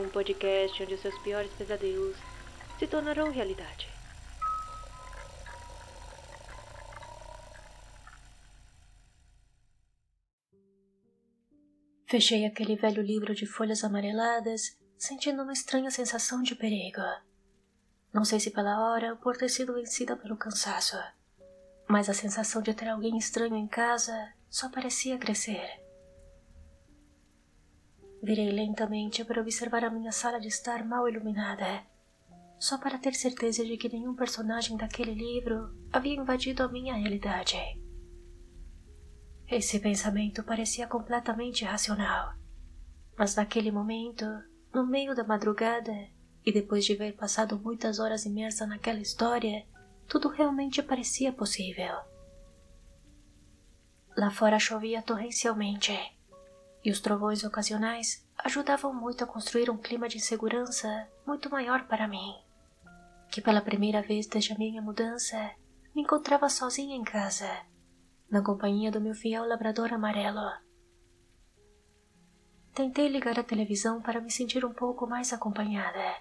um podcast onde seus piores pesadelos se tornarão realidade. Fechei aquele velho livro de folhas amareladas, sentindo uma estranha sensação de perigo. Não sei se pela hora ou por ter sido vencida pelo cansaço, mas a sensação de ter alguém estranho em casa só parecia crescer. Virei lentamente para observar a minha sala de estar mal iluminada, só para ter certeza de que nenhum personagem daquele livro havia invadido a minha realidade. Esse pensamento parecia completamente irracional, mas naquele momento, no meio da madrugada, e depois de ver passado muitas horas imersa naquela história, tudo realmente parecia possível. Lá fora chovia torrencialmente e os trovões ocasionais ajudavam muito a construir um clima de segurança muito maior para mim, que pela primeira vez desde a minha mudança me encontrava sozinha em casa, na companhia do meu fiel labrador amarelo. Tentei ligar a televisão para me sentir um pouco mais acompanhada,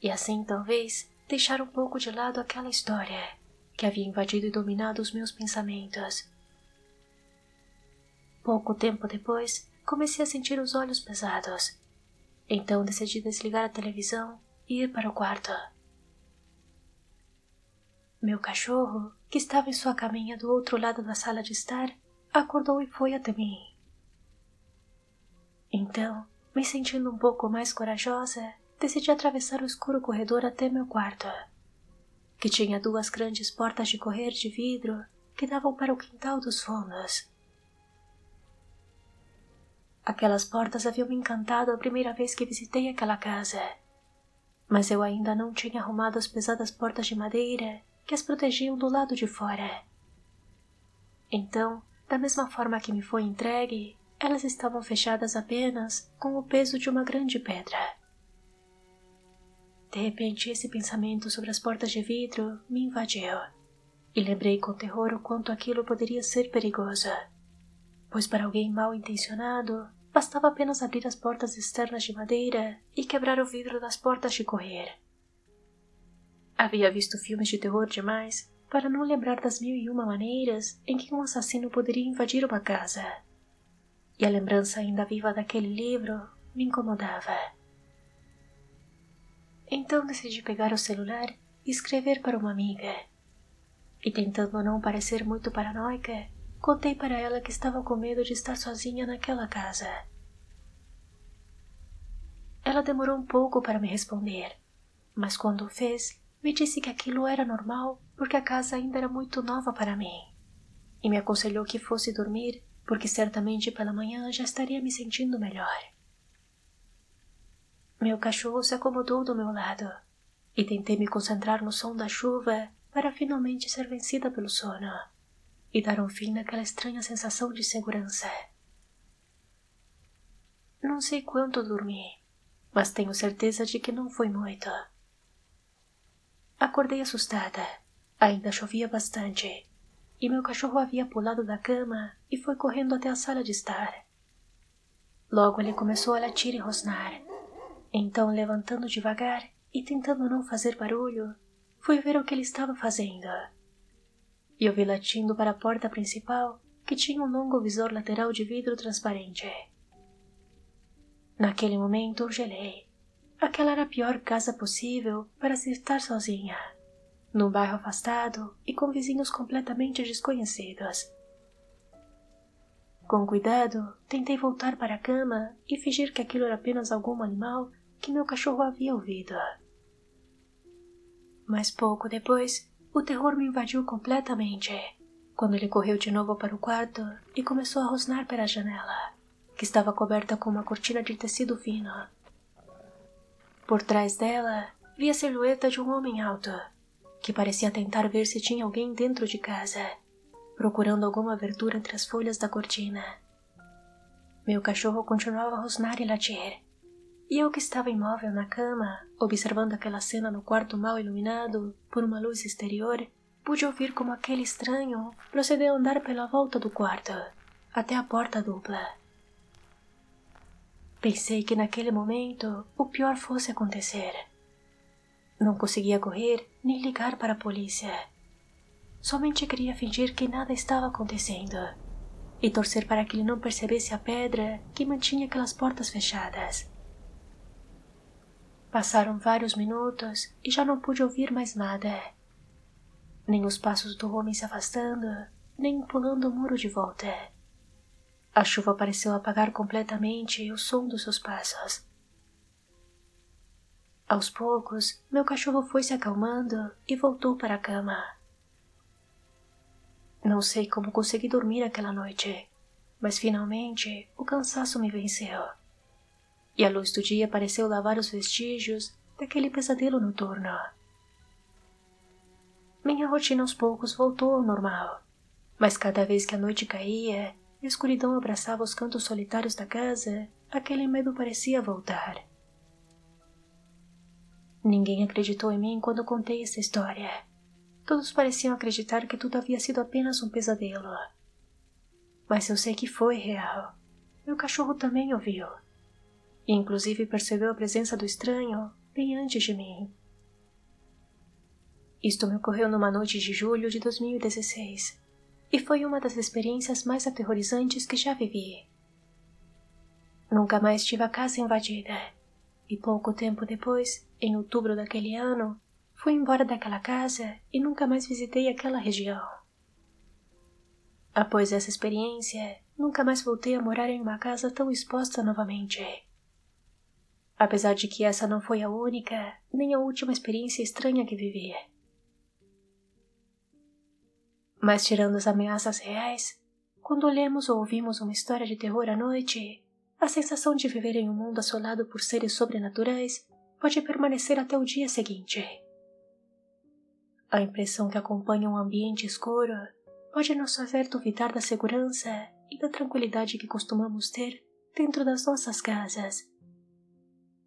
e assim talvez deixar um pouco de lado aquela história que havia invadido e dominado os meus pensamentos. Pouco tempo depois, comecei a sentir os olhos pesados. Então decidi desligar a televisão e ir para o quarto. Meu cachorro, que estava em sua caminha do outro lado da sala de estar, acordou e foi até mim. Então, me sentindo um pouco mais corajosa, decidi atravessar o escuro corredor até meu quarto, que tinha duas grandes portas de correr de vidro que davam para o quintal dos fundos. Aquelas portas haviam me encantado a primeira vez que visitei aquela casa. Mas eu ainda não tinha arrumado as pesadas portas de madeira que as protegiam do lado de fora. Então, da mesma forma que me foi entregue, elas estavam fechadas apenas com o peso de uma grande pedra. De repente, esse pensamento sobre as portas de vidro me invadiu, e lembrei com terror o quanto aquilo poderia ser perigoso, pois para alguém mal intencionado Bastava apenas abrir as portas externas de madeira e quebrar o vidro das portas de correr. Havia visto filmes de terror demais para não lembrar das mil e uma maneiras em que um assassino poderia invadir uma casa. E a lembrança ainda viva daquele livro me incomodava. Então decidi pegar o celular e escrever para uma amiga. E tentando não parecer muito paranoica, Contei para ela que estava com medo de estar sozinha naquela casa. Ela demorou um pouco para me responder, mas quando o fez, me disse que aquilo era normal porque a casa ainda era muito nova para mim, e me aconselhou que fosse dormir porque certamente pela manhã já estaria me sentindo melhor. Meu cachorro se acomodou do meu lado e tentei me concentrar no som da chuva para finalmente ser vencida pelo sono e dar um fim naquela estranha sensação de segurança. Não sei quanto dormi, mas tenho certeza de que não foi muito. Acordei assustada. Ainda chovia bastante, e meu cachorro havia pulado da cama e foi correndo até a sala de estar. Logo ele começou a latir e rosnar. Então, levantando devagar e tentando não fazer barulho, fui ver o que ele estava fazendo e eu vi latindo para a porta principal, que tinha um longo visor lateral de vidro transparente. Naquele momento eu gelei. Aquela era a pior casa possível para se estar sozinha, num bairro afastado e com vizinhos completamente desconhecidos. Com cuidado, tentei voltar para a cama e fingir que aquilo era apenas algum animal que meu cachorro havia ouvido. Mas pouco depois, o terror me invadiu completamente quando ele correu de novo para o quarto e começou a rosnar pela janela, que estava coberta com uma cortina de tecido fino. Por trás dela, vi a silhueta de um homem alto, que parecia tentar ver se tinha alguém dentro de casa, procurando alguma abertura entre as folhas da cortina. Meu cachorro continuava a rosnar e latir, e eu que estava imóvel na cama, observando aquela cena no quarto mal iluminado por uma luz exterior, pude ouvir como aquele estranho procedeu a andar pela volta do quarto, até a porta dupla. Pensei que naquele momento o pior fosse acontecer. Não conseguia correr nem ligar para a polícia. Somente queria fingir que nada estava acontecendo e torcer para que ele não percebesse a pedra que mantinha aquelas portas fechadas. Passaram vários minutos e já não pude ouvir mais nada. Nem os passos do homem se afastando, nem pulando o muro de volta. A chuva pareceu apagar completamente o som dos seus passos. Aos poucos, meu cachorro foi se acalmando e voltou para a cama. Não sei como consegui dormir aquela noite, mas finalmente o cansaço me venceu. E a luz do dia pareceu lavar os vestígios daquele pesadelo noturno. Minha rotina aos poucos voltou ao normal, mas cada vez que a noite caía e a escuridão abraçava os cantos solitários da casa, aquele medo parecia voltar. Ninguém acreditou em mim quando contei essa história Todos pareciam acreditar que tudo havia sido apenas um pesadelo. Mas eu sei que foi real. Meu cachorro também ouviu. E inclusive percebeu a presença do estranho bem antes de mim. Isto me ocorreu numa noite de julho de 2016 e foi uma das experiências mais aterrorizantes que já vivi. Nunca mais tive a casa invadida e pouco tempo depois, em outubro daquele ano, Fui embora daquela casa e nunca mais visitei aquela região. Após essa experiência, nunca mais voltei a morar em uma casa tão exposta novamente. Apesar de que essa não foi a única, nem a última experiência estranha que vivi. Mas tirando as ameaças reais, quando lemos ou ouvimos uma história de terror à noite, a sensação de viver em um mundo assolado por seres sobrenaturais pode permanecer até o dia seguinte. A impressão que acompanha um ambiente escuro pode nos fazer duvidar da segurança e da tranquilidade que costumamos ter dentro das nossas casas.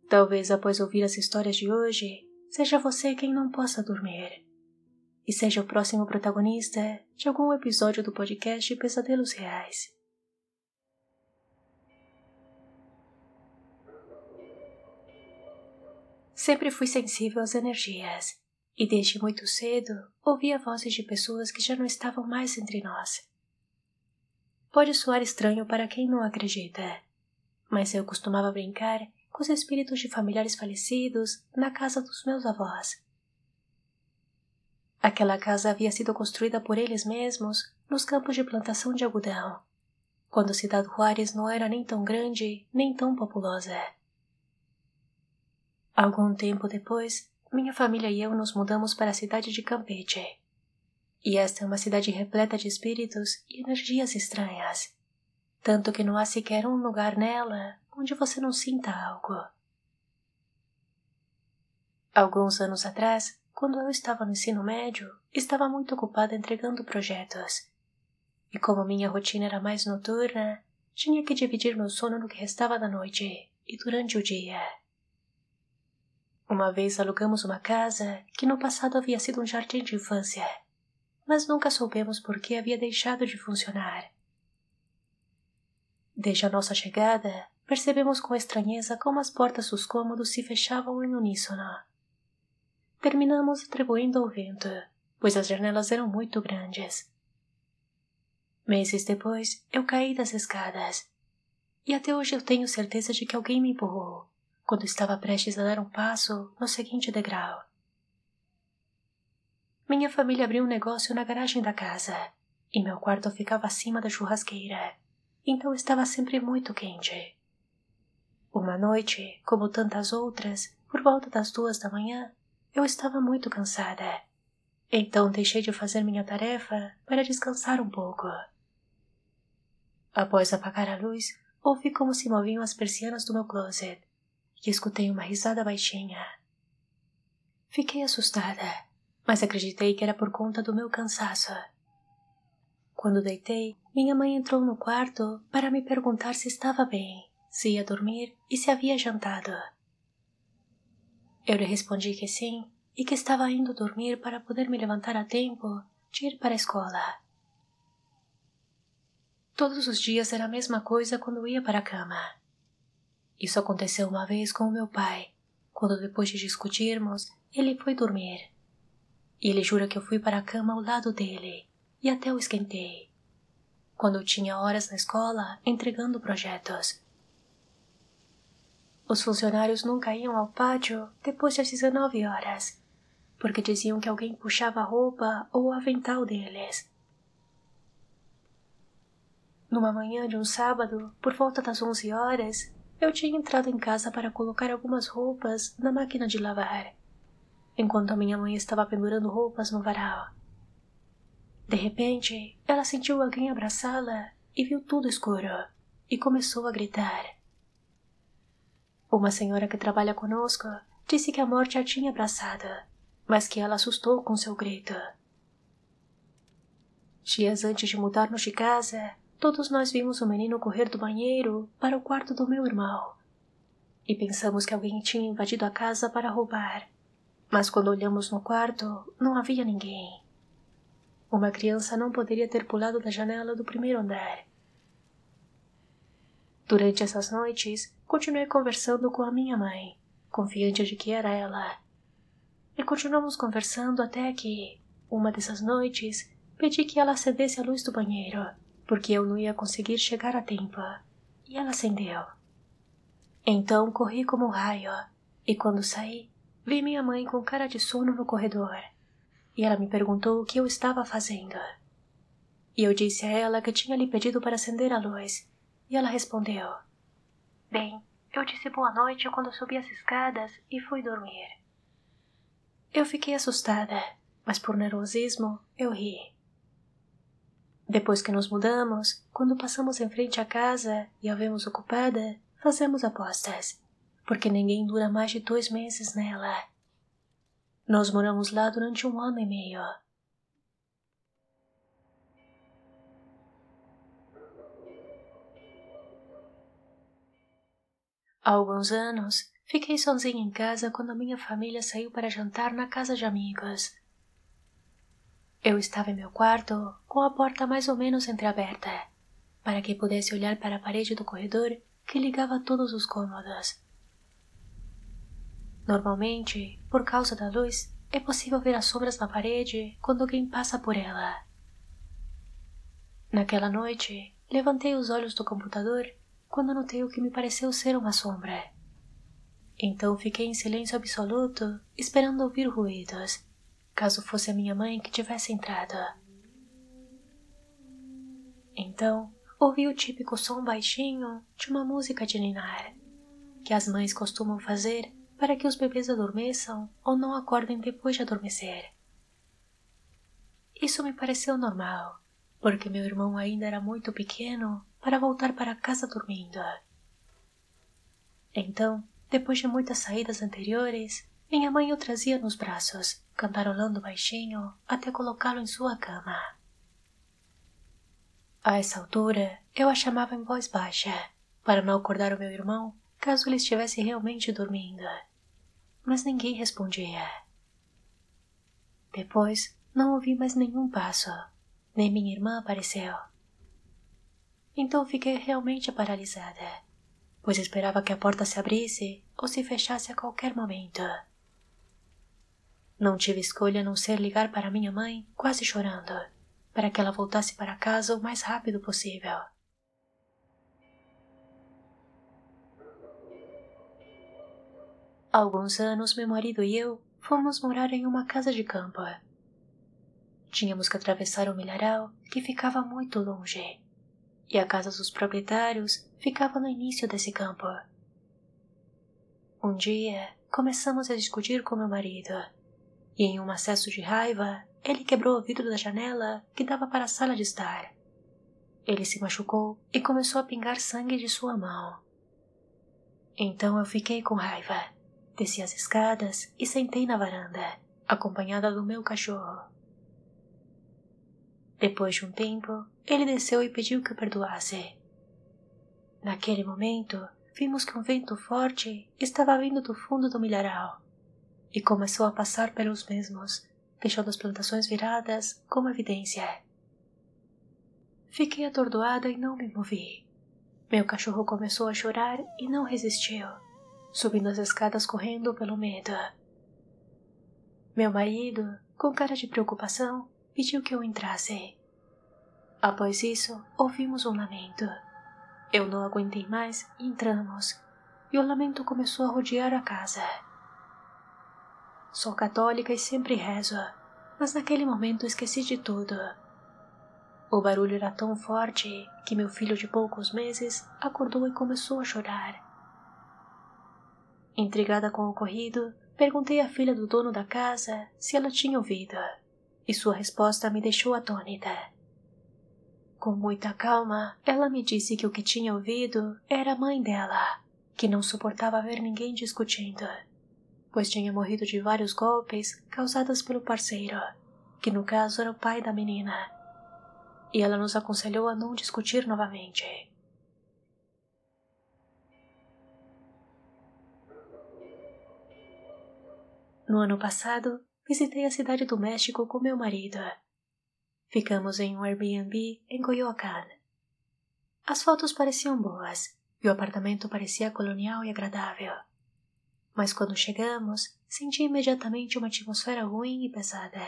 Talvez após ouvir as histórias de hoje, seja você quem não possa dormir. E seja o próximo protagonista de algum episódio do podcast Pesadelos Reais. Sempre fui sensível às energias e desde muito cedo ouvia vozes de pessoas que já não estavam mais entre nós. Pode soar estranho para quem não acredita, mas eu costumava brincar com os espíritos de familiares falecidos na casa dos meus avós. Aquela casa havia sido construída por eles mesmos nos campos de plantação de algodão, quando Cidade Juárez não era nem tão grande nem tão populosa. Algum tempo depois, minha família e eu nos mudamos para a cidade de Campeche. E esta é uma cidade repleta de espíritos e energias estranhas. Tanto que não há sequer um lugar nela onde você não sinta algo. Alguns anos atrás, quando eu estava no ensino médio, estava muito ocupada entregando projetos. E como minha rotina era mais noturna, tinha que dividir meu sono no que restava da noite e durante o dia. Uma vez alugamos uma casa que no passado havia sido um jardim de infância, mas nunca soubemos por que havia deixado de funcionar. Desde a nossa chegada, percebemos com estranheza como as portas dos cômodos se fechavam em uníssono. Terminamos atribuindo ao vento, pois as janelas eram muito grandes. Meses depois, eu caí das escadas, e até hoje eu tenho certeza de que alguém me empurrou quando estava prestes a dar um passo no seguinte degrau. Minha família abriu um negócio na garagem da casa e meu quarto ficava acima da churrasqueira, então estava sempre muito quente. Uma noite, como tantas outras, por volta das duas da manhã, eu estava muito cansada. Então deixei de fazer minha tarefa para descansar um pouco. Após apagar a luz, ouvi como se moviam as persianas do meu closet e escutei uma risada baixinha. Fiquei assustada, mas acreditei que era por conta do meu cansaço. Quando deitei, minha mãe entrou no quarto para me perguntar se estava bem, se ia dormir e se havia jantado. Eu lhe respondi que sim e que estava indo dormir para poder me levantar a tempo de ir para a escola. Todos os dias era a mesma coisa quando ia para a cama. Isso aconteceu uma vez com o meu pai, quando depois de discutirmos, ele foi dormir. E ele jura que eu fui para a cama ao lado dele e até o esquentei. Quando eu tinha horas na escola entregando projetos. Os funcionários nunca iam ao pátio depois das 19 horas, porque diziam que alguém puxava a roupa ou o avental deles. Numa manhã de um sábado, por volta das 11 horas, eu tinha entrado em casa para colocar algumas roupas na máquina de lavar, enquanto a minha mãe estava pendurando roupas no varal. De repente, ela sentiu alguém abraçá-la e viu tudo escuro, e começou a gritar. Uma senhora que trabalha conosco disse que a morte a tinha abraçado, mas que ela assustou com seu grito. Dias antes de mudarmos de casa, todos nós vimos o menino correr do banheiro para o quarto do meu irmão. E pensamos que alguém tinha invadido a casa para roubar. Mas quando olhamos no quarto, não havia ninguém. Uma criança não poderia ter pulado da janela do primeiro andar. Durante essas noites, continuei conversando com a minha mãe, confiante de que era ela. E continuamos conversando até que, uma dessas noites, pedi que ela acendesse a luz do banheiro, porque eu não ia conseguir chegar a tempo. E ela acendeu. Então corri como um raio, e quando saí, vi minha mãe com cara de sono no corredor. E ela me perguntou o que eu estava fazendo. E eu disse a ela que tinha lhe pedido para acender a luz e ela respondeu: Bem, eu disse boa noite quando subi as escadas e fui dormir. Eu fiquei assustada, mas por nervosismo eu ri. Depois que nos mudamos, quando passamos em frente à casa e a vemos ocupada, fazemos apostas, porque ninguém dura mais de dois meses nela. Nós moramos lá durante um ano e meio. Há alguns anos, fiquei sozinha em casa quando minha família saiu para jantar na casa de amigos. Eu estava em meu quarto, com a porta mais ou menos entreaberta, para que pudesse olhar para a parede do corredor que ligava todos os cômodos. Normalmente, por causa da luz, é possível ver as sombras na parede quando alguém passa por ela. Naquela noite, levantei os olhos do computador quando notei o que me pareceu ser uma sombra. Então fiquei em silêncio absoluto, esperando ouvir ruídos, caso fosse a minha mãe que tivesse entrado. Então, ouvi o típico som baixinho de uma música de ninar, que as mães costumam fazer para que os bebês adormeçam ou não acordem depois de adormecer. Isso me pareceu normal, porque meu irmão ainda era muito pequeno para voltar para casa dormindo. Então, depois de muitas saídas anteriores, minha mãe o trazia nos braços, cantarolando baixinho até colocá-lo em sua cama. A essa altura, eu a chamava em voz baixa, para não acordar o meu irmão caso ele estivesse realmente dormindo. Mas ninguém respondia. Depois, não ouvi mais nenhum passo, nem minha irmã apareceu. Então fiquei realmente paralisada, pois esperava que a porta se abrisse ou se fechasse a qualquer momento. Não tive escolha a não ser ligar para minha mãe, quase chorando, para que ela voltasse para casa o mais rápido possível. Há alguns anos, meu marido e eu fomos morar em uma casa de campo. Tínhamos que atravessar o milharal que ficava muito longe e a casa dos proprietários ficava no início desse campo. Um dia, começamos a discutir com meu marido, e em um acesso de raiva, ele quebrou o vidro da janela que dava para a sala de estar. Ele se machucou e começou a pingar sangue de sua mão. Então eu fiquei com raiva, desci as escadas e sentei na varanda, acompanhada do meu cachorro. Depois de um tempo, ele desceu e pediu que o perdoasse. Naquele momento, vimos que um vento forte estava vindo do fundo do milharal e começou a passar pelos mesmos, deixando as plantações viradas como evidência. Fiquei atordoada e não me movi, Meu cachorro começou a chorar e não resistiu, subindo as escadas correndo pelo medo. Meu marido, com cara de preocupação, pediu que eu entrasse. Após isso, ouvimos um lamento. Eu não aguentei mais e entramos, e o lamento começou a rodear a casa. Sou católica e sempre rezo, mas naquele momento esqueci de tudo. O barulho era tão forte que meu filho de poucos meses acordou e começou a chorar. Intrigada com o ocorrido, perguntei à filha do dono da casa se ela tinha ouvido, e sua resposta me deixou atônita. Com muita calma, ela me disse que o que tinha ouvido era a mãe dela, que não suportava ver ninguém discutindo, pois tinha morrido de vários golpes causados pelo parceiro, que no caso era o pai da menina. E ela nos aconselhou a não discutir novamente. No ano passado, visitei a cidade do México com meu marido Ficamos em um Airbnb em Coyoacán. As fotos pareciam boas e o apartamento parecia colonial e agradável. Mas quando chegamos, senti imediatamente uma atmosfera ruim e pesada.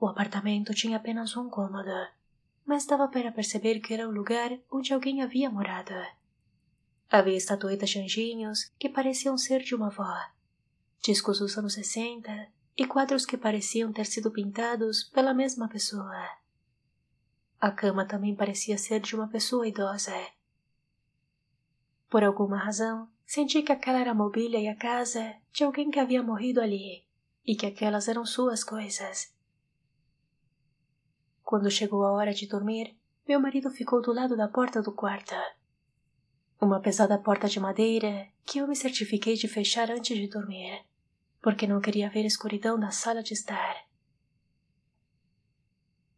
O apartamento tinha apenas um cômodo, mas dava para perceber que era o lugar onde alguém havia morado. Havia estatuetas de anjinhos que pareciam ser de uma avó, discos dos anos 60 e quadros que pareciam ter sido pintados pela mesma pessoa. A cama também parecia ser de uma pessoa idosa. Por alguma razão, senti que aquela era a mobília e a casa de alguém que havia morrido ali e que aquelas eram suas coisas. Quando chegou a hora de dormir, meu marido ficou do lado da porta do quarto. Uma pesada porta de madeira que eu me certifiquei de fechar antes de dormir porque não queria ver a escuridão da sala de estar.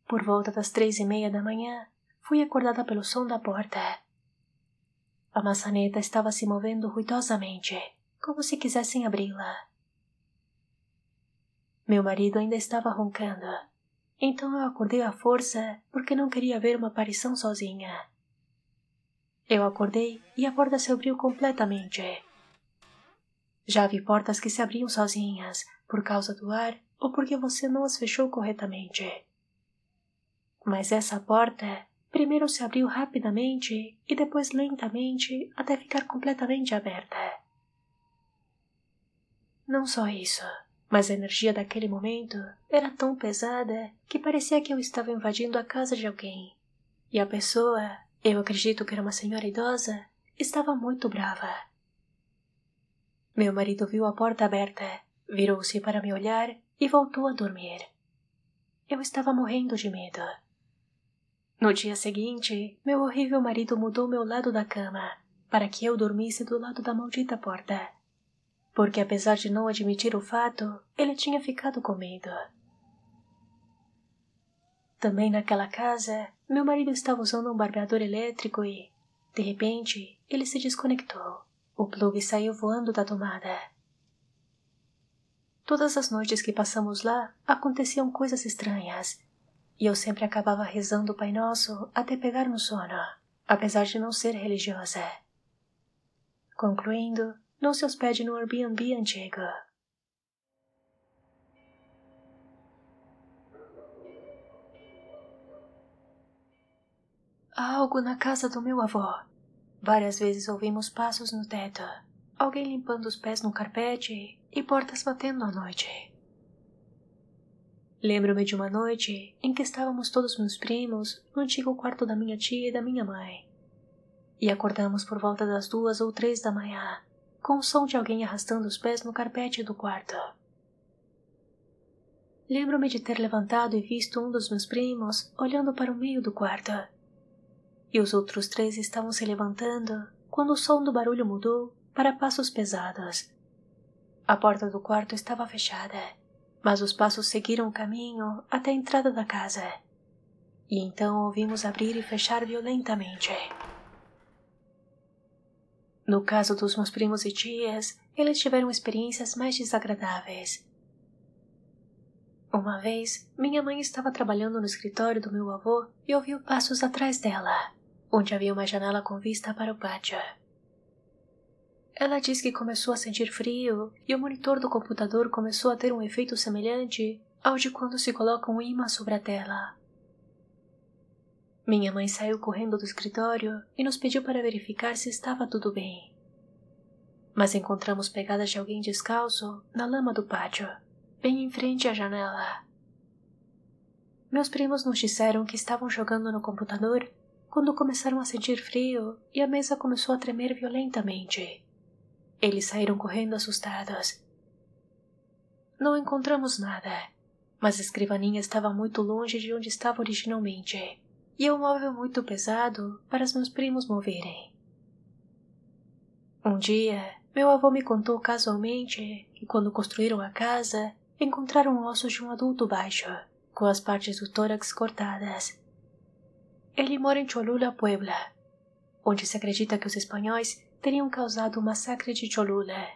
Por volta das três e meia da manhã, fui acordada pelo som da porta. A maçaneta estava se movendo ruidosamente, como se quisessem abri-la. Meu marido ainda estava roncando, então eu acordei à força porque não queria ver uma aparição sozinha. Eu acordei e a porta se abriu completamente. Já vi portas que se abriam sozinhas, por causa do ar ou porque você não as fechou corretamente. Mas essa porta primeiro se abriu rapidamente e depois lentamente até ficar completamente aberta. Não só isso, mas a energia daquele momento era tão pesada que parecia que eu estava invadindo a casa de alguém. E a pessoa, eu acredito que era uma senhora idosa, estava muito brava. Meu marido viu a porta aberta, virou-se para me olhar e voltou a dormir. Eu estava morrendo de medo. No dia seguinte, meu horrível marido mudou meu lado da cama para que eu dormisse do lado da maldita porta. Porque, apesar de não admitir o fato, ele tinha ficado com medo. Também naquela casa, meu marido estava usando um barbeador elétrico e, de repente, ele se desconectou. O plug saiu voando da tomada. Todas as noites que passamos lá aconteciam coisas estranhas, e eu sempre acabava rezando o Pai Nosso até pegar no sono, apesar de não ser religiosa. Concluindo, não se hospede no Airbnb antigo. Há algo na casa do meu avô. Várias vezes ouvimos passos no teto, alguém limpando os pés no carpete e portas batendo à noite. Lembro-me de uma noite em que estávamos todos meus primos no antigo quarto da minha tia e da minha mãe. E acordamos por volta das duas ou três da manhã, com o som de alguém arrastando os pés no carpete do quarto. Lembro-me de ter levantado e visto um dos meus primos olhando para o meio do quarto e os outros três estavam se levantando quando o som do barulho mudou para passos pesados. A porta do quarto estava fechada, mas os passos seguiram o caminho até a entrada da casa. E então ouvimos abrir e fechar violentamente. No caso dos meus primos e tias, eles tiveram experiências mais desagradáveis. Uma vez, minha mãe estava trabalhando no escritório do meu avô e ouviu passos atrás dela onde havia uma janela com vista para o pátio. Ela diz que começou a sentir frio e o monitor do computador começou a ter um efeito semelhante ao de quando se coloca um imã sobre a tela. Minha mãe saiu correndo do escritório e nos pediu para verificar se estava tudo bem. Mas encontramos pegadas de alguém descalço na lama do pátio, bem em frente à janela. Meus primos nos disseram que estavam jogando no computador quando começaram a sentir frio e a mesa começou a tremer violentamente. Eles saíram correndo assustados. Não encontramos nada, mas a escrivaninha estava muito longe de onde estava originalmente e é um móvel muito pesado para os meus primos moverem. Um dia, meu avô me contou casualmente que quando construíram a casa, encontraram ossos de um adulto baixo, com as partes do tórax cortadas. Ele mora em Cholula, Puebla, onde se acredita que os espanhóis teriam causado o massacre de Cholula.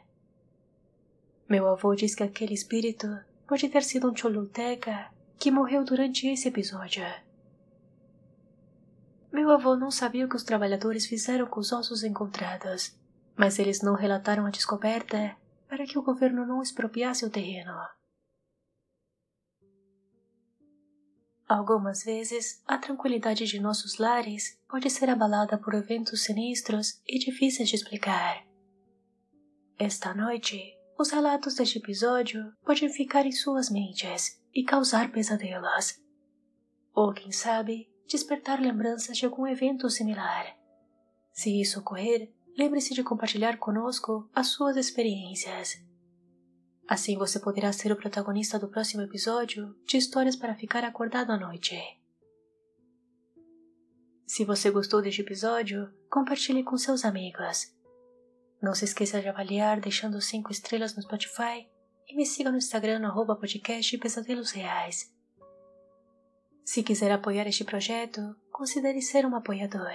Meu avô diz que aquele espírito pode ter sido um cholulteca que morreu durante esse episódio. Meu avô não sabia o que os trabalhadores fizeram com os ossos encontrados, mas eles não relataram a descoberta para que o governo não expropriasse o terreno. Algumas vezes, a tranquilidade de nossos lares pode ser abalada por eventos sinistros e difíceis de explicar. Esta noite, os relatos deste episódio podem ficar em suas mentes e causar pesadelos. Ou, quem sabe, despertar lembranças de algum evento similar. Se isso ocorrer, lembre-se de compartilhar conosco as suas experiências. Assim você poderá ser o protagonista do próximo episódio de Histórias para Ficar Acordado à Noite. Se você gostou deste episódio, compartilhe com seus amigos. Não se esqueça de avaliar deixando 5 estrelas no Spotify e me siga no Instagram no podcast Pesadelos Reais. Se quiser apoiar este projeto, considere ser um apoiador.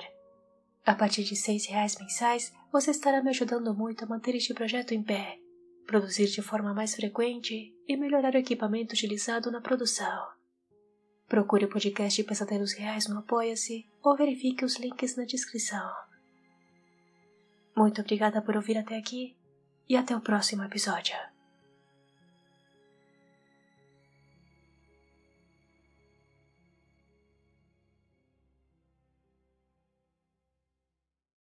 A partir de seis reais mensais, você estará me ajudando muito a manter este projeto em pé, produzir de forma mais frequente e melhorar o equipamento utilizado na produção. Procure o podcast Pesadelos Reais no Apoia-se ou verifique os links na descrição. Muito obrigada por ouvir até aqui e até o próximo episódio.